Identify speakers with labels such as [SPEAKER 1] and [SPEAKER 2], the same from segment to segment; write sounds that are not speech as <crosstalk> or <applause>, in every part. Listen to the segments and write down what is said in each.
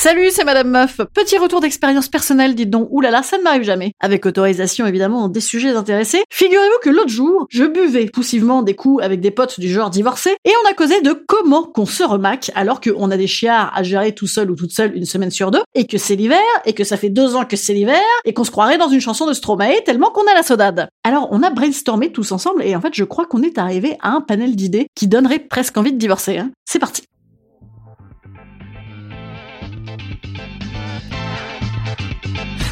[SPEAKER 1] Salut, c'est Madame Meuf. Petit retour d'expérience personnelle, dites donc. Oulala, ça ne m'arrive jamais. Avec autorisation, évidemment, des sujets intéressés. Figurez-vous que l'autre jour, je buvais poussivement des coups avec des potes du genre divorcés et on a causé de comment qu'on se remaque alors qu'on a des chiards à gérer tout seul ou toute seule une semaine sur deux et que c'est l'hiver et que ça fait deux ans que c'est l'hiver et qu'on se croirait dans une chanson de Stromae tellement qu'on a la sodade. Alors, on a brainstormé tous ensemble et en fait, je crois qu'on est arrivé à un panel d'idées qui donnerait presque envie de divorcer. Hein. C'est parti.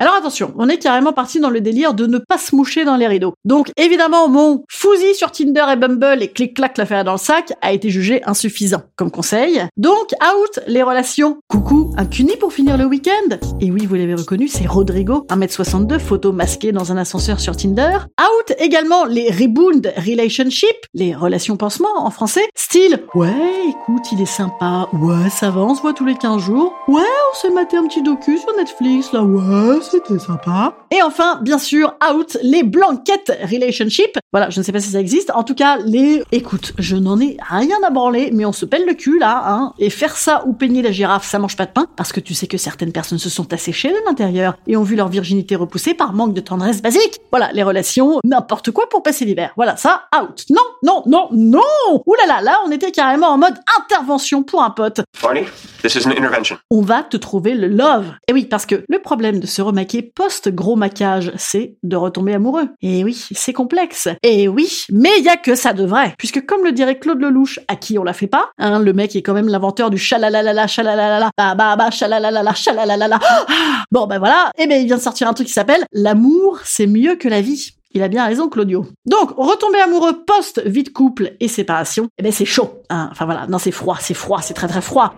[SPEAKER 1] Alors attention, on est carrément parti dans le délire de ne pas se moucher dans les rideaux. Donc évidemment, mon fousi sur Tinder et Bumble et clic-clac l'affaire dans le sac a été jugé insuffisant comme conseil. Donc out les relations. Coucou, un cuni pour finir le week-end Et oui, vous l'avez reconnu, c'est Rodrigo, 1m62, photo masquée dans un ascenseur sur Tinder. Out également les rebound relationship, les relations pansement en français, style ouais, écoute, il est sympa, ouais, ça va, on se voit tous les 15 jours, ouais, on s'est maté un petit docu sur Netflix, là, ouais, c'était sympa. Et enfin, bien sûr, out les blanquettes relationship. Voilà, je ne sais pas si ça existe. En tout cas, les... Écoute, je n'en ai rien à branler, mais on se pèle le cul, là, hein. Et faire ça ou peigner la girafe, ça mange pas de pain, parce que tu sais que certaines personnes se sont asséchées de l'intérieur et ont vu leur virginité repoussée par manque de tendresse basique. Voilà, les relations, n'importe quoi pour passer l'hiver. Voilà, ça, out. Non, non, non, non Ouh là là, là, on était carrément en mode intervention pour un pote.
[SPEAKER 2] Barney, this is an intervention.
[SPEAKER 1] On va te trouver le love. Et oui, parce que le problème de se remaquer post-gros maquage, c'est de retomber amoureux. Et oui, c'est complexe. Et oui, mais il y a que ça de vrai. Puisque comme le dirait Claude Lelouch, à qui on la fait pas, hein, le mec est quand même l'inventeur du chalalalala, chalalalala, ba ba ba, chalalalala, chalalalala. Ah bon, ben voilà. Et ben, il vient de sortir un truc qui s'appelle L'amour, c'est mieux que la vie. Il a bien raison, Claudio. Donc, retomber amoureux post-vie de couple et séparation, eh ben c'est chaud. Hein. Enfin voilà, non c'est froid, c'est froid, c'est très très froid.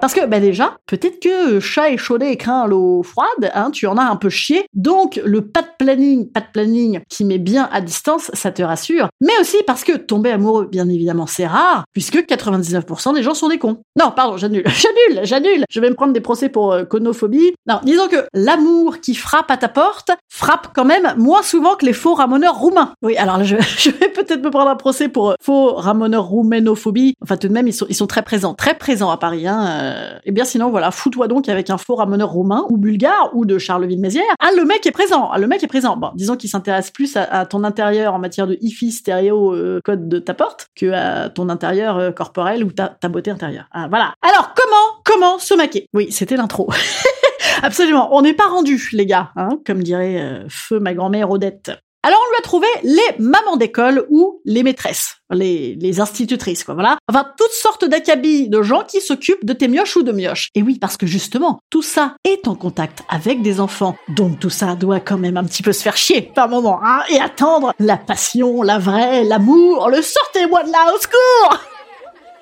[SPEAKER 1] Parce que, ben déjà, peut-être que chat échaudé et craint l'eau froide, hein, tu en as un peu chié. Donc, le pas de planning, pas de planning qui met bien à distance, ça te rassure. Mais aussi parce que tomber amoureux, bien évidemment, c'est rare, puisque 99% des gens sont des cons. Non, pardon, j'annule, <laughs> j'annule, j'annule. Je vais me prendre des procès pour euh, conophobie. Non, disons que l'amour qui frappe à ta porte frappe quand même moins souvent que les faux ramoneurs roumains. Oui, alors <laughs> je, vais peut-être me prendre un procès pour euh, faux ramoneurs rouménophobie. Enfin, tout de même, ils sont, très présents, très présents à Paris, hein. Et eh bien sinon, voilà, fous-toi donc avec un faux ramoneur roumain ou bulgare ou de Charleville-Mézières. Ah, le mec est présent, ah, le mec est présent. Bon, disons qu'il s'intéresse plus à, ton intérieur en matière de hi-fi stéréo euh, code de ta porte que à ton intérieur euh, corporel ou ta, ta beauté intérieure. Ah, voilà. Alors, comment, comment se maquer? Oui, c'était l'intro. <laughs> Absolument. On n'est pas rendu, les gars, hein, comme dirait euh, feu ma grand-mère Odette. Alors on lui a trouvé les mamans d'école ou les maîtresses, les, les institutrices, quoi, voilà. Enfin, toutes sortes d'acabis de gens qui s'occupent de tes mioches ou de mioches. Et oui, parce que justement, tout ça est en contact avec des enfants, donc tout ça doit quand même un petit peu se faire chier par moment, hein, et attendre la passion, la vraie, l'amour, le sortez-moi de là, au secours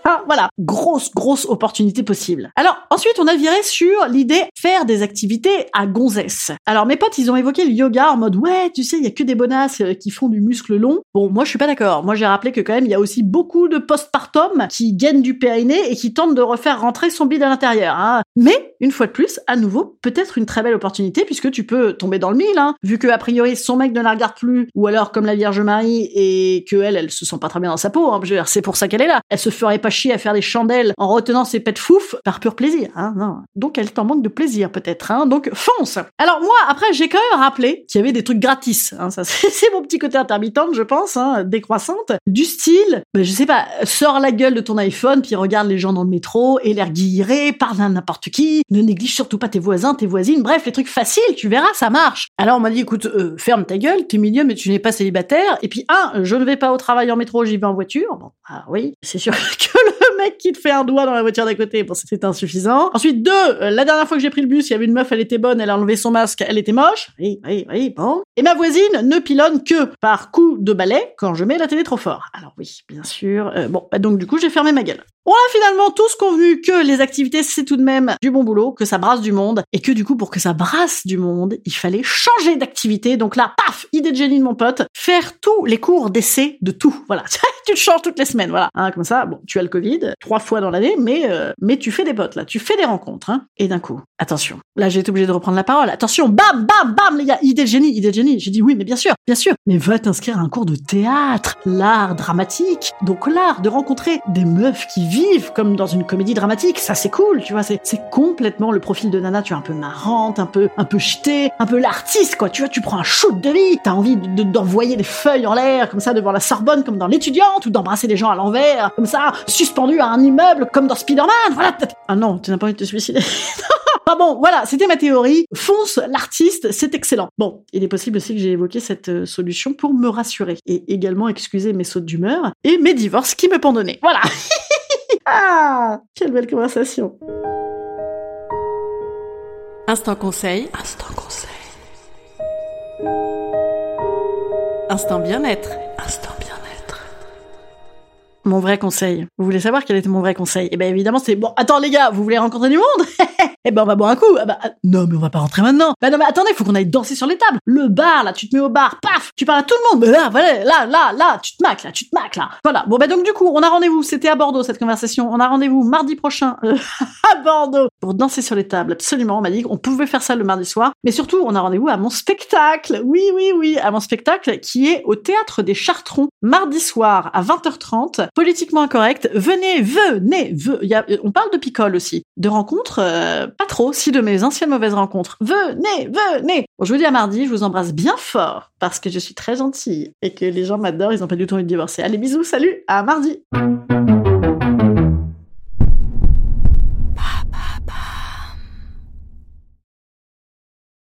[SPEAKER 1] ah, voilà, grosse, grosse opportunité possible. Alors, ensuite, on a viré sur l'idée faire des activités à gonzesse. Alors, mes potes, ils ont évoqué le yoga en mode, ouais, tu sais, il y a que des bonasses euh, qui font du muscle long. Bon, moi, je suis pas d'accord. Moi, j'ai rappelé que quand même, il y a aussi beaucoup de postpartum qui gagnent du périnée et qui tentent de refaire rentrer son bide à l'intérieur. Hein. Mais, une fois de plus, à nouveau, peut-être une très belle opportunité puisque tu peux tomber dans le mille, hein, vu que, a priori, son mec ne la regarde plus, ou alors comme la Vierge Marie et que elle, elle se sent pas très bien dans sa peau. Hein, c'est pour ça qu'elle est là. Elle se ferait pas à faire des chandelles en retenant ses pets fouf par pur plaisir. Hein, non. Donc elle t'en manque de plaisir peut-être. Hein, donc fonce. Alors moi après j'ai quand même rappelé qu'il y avait des trucs gratis. Hein, ça <laughs> c'est mon petit côté intermittent je pense, hein, décroissante, du style, ben, je sais pas, sors la gueule de ton iPhone puis regarde les gens dans le métro et l'air guilleré, parle à n'importe qui, ne néglige surtout pas tes voisins, tes voisines, bref les trucs faciles, tu verras ça marche. Alors on m'a dit écoute euh, ferme ta gueule, t'es milieu mais tu n'es pas célibataire et puis un je ne vais pas au travail en métro, j'y vais en voiture. Bon ah oui c'est sûr <laughs> que qui te fait un doigt dans la voiture d'à côté, bon c'est insuffisant. Ensuite deux, euh, la dernière fois que j'ai pris le bus, il y avait une meuf, elle était bonne, elle a enlevé son masque, elle était moche. Oui oui oui bon. Et ma voisine ne pilonne que par coup de balai quand je mets la télé trop fort. Alors oui bien sûr. Euh, bon bah donc du coup j'ai fermé ma gueule. On a finalement tous convenu que les activités, c'est tout de même du bon boulot, que ça brasse du monde, et que du coup, pour que ça brasse du monde, il fallait changer d'activité. Donc là, paf, idée de génie de mon pote, faire tous les cours d'essai de tout. Voilà, <laughs> tu te changes toutes les semaines, voilà. Hein, comme ça, bon, tu as le Covid trois fois dans l'année, mais euh, mais tu fais des potes là, tu fais des rencontres. Hein. Et d'un coup, attention, là j'ai été obligé de reprendre la parole. Attention, bam, bam, bam, les gars, idée de génie, idée de génie. J'ai dit oui, mais bien sûr, bien sûr. Mais va t'inscrire à un cours de théâtre, l'art dramatique. Donc l'art de rencontrer des meufs qui vivent comme dans une comédie dramatique. Ça, c'est cool, tu vois. C'est, complètement le profil de Nana. Tu es un peu marrante, un peu, un peu ch'tée, un peu l'artiste, quoi. Tu vois, tu prends un shoot de vie. T'as envie de, d'envoyer des feuilles en l'air, comme ça, devant la Sorbonne, comme dans l'étudiante, ou d'embrasser des gens à l'envers, comme ça, suspendu à un immeuble, comme dans Spider-Man. Voilà. Ah non, tu n'as pas envie de te suicider. <laughs> Ah bon, voilà, c'était ma théorie. Fonce l'artiste, c'est excellent. Bon, il est possible aussi que j'ai évoqué cette euh, solution pour me rassurer et également excuser mes sautes d'humeur et mes divorces qui me pendonnaient. Voilà. <laughs> ah, quelle belle conversation.
[SPEAKER 3] Instant conseil.
[SPEAKER 1] Instant conseil.
[SPEAKER 3] Instant bien-être.
[SPEAKER 1] Instant bien-être. Mon vrai conseil. Vous voulez savoir quel était mon vrai conseil? Eh bien évidemment c'est bon. Attends les gars, vous voulez rencontrer du monde? <laughs> Eh ben on va boire un coup. Ah bah, ah, non mais on va pas rentrer maintenant. Bah non mais attendez, faut qu'on aille danser sur les tables. Le bar là, tu te mets au bar, paf, tu parles à tout le monde. Mais là, voilà, là, là, là, tu te maques là, tu te maques là. Voilà. Bon bah donc du coup, on a rendez-vous. C'était à Bordeaux cette conversation. On a rendez-vous mardi prochain <laughs> à Bordeaux pour danser sur les tables. Absolument, on m'a dit qu'on pouvait faire ça le mardi soir. Mais surtout, on a rendez-vous à mon spectacle. Oui, oui, oui, à mon spectacle qui est au théâtre des Chartrons mardi soir à 20h30. Politiquement incorrect. Venez, venez, venez. On parle de picole aussi, de rencontres. Euh, pas trop, si de mes anciennes mauvaises rencontres. Venez, venez Bon, je vous dis à mardi, je vous embrasse bien fort, parce que je suis très gentille, et que les gens m'adorent, ils ont pas du tout envie de divorcer. Allez, bisous, salut, à mardi